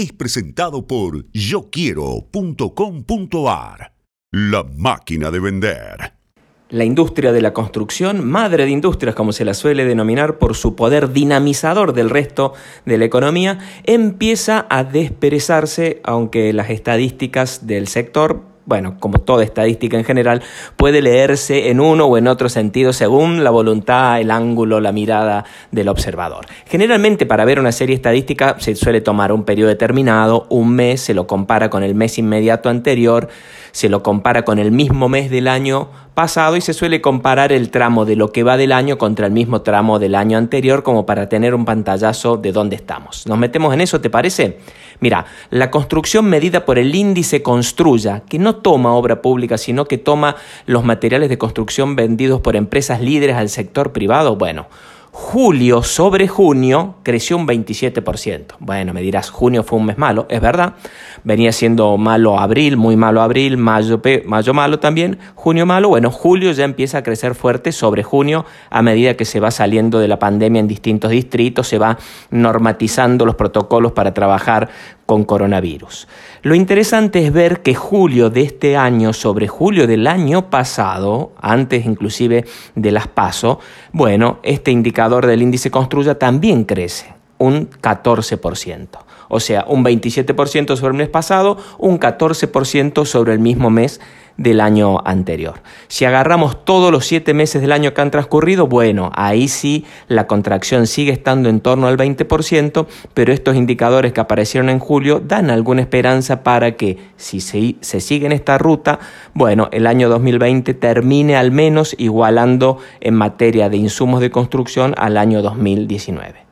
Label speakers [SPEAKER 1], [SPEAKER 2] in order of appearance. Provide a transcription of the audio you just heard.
[SPEAKER 1] es presentado por yoquiero.com.ar. La máquina de vender.
[SPEAKER 2] La industria de la construcción, madre de industrias como se la suele denominar por su poder dinamizador del resto de la economía, empieza a desperezarse, aunque las estadísticas del sector bueno, como toda estadística en general, puede leerse en uno o en otro sentido según la voluntad, el ángulo, la mirada del observador. Generalmente para ver una serie estadística se suele tomar un periodo determinado, un mes, se lo compara con el mes inmediato anterior, se lo compara con el mismo mes del año pasado y se suele comparar el tramo de lo que va del año contra el mismo tramo del año anterior como para tener un pantallazo de dónde estamos. ¿Nos metemos en eso, te parece? Mira, la construcción medida por el índice Construya, que no toma obra pública, sino que toma los materiales de construcción vendidos por empresas líderes al sector privado, bueno, julio sobre junio creció un 27%. Bueno, me dirás, junio fue un mes malo, es verdad. Venía siendo malo abril, muy malo abril, mayo, mayo malo también, junio malo. Bueno, julio ya empieza a crecer fuerte sobre junio a medida que se va saliendo de la pandemia en distintos distritos, se va normatizando los protocolos para trabajar con coronavirus. Lo interesante es ver que julio de este año sobre julio del año pasado, antes inclusive de las PASO, bueno, este indicador del índice Construya también crece un 14%. O sea, un 27% sobre el mes pasado, un 14% sobre el mismo mes del año anterior. Si agarramos todos los siete meses del año que han transcurrido, bueno, ahí sí la contracción sigue estando en torno al 20%, pero estos indicadores que aparecieron en julio dan alguna esperanza para que si se, se sigue en esta ruta, bueno, el año 2020 termine al menos igualando en materia de insumos de construcción al año 2019.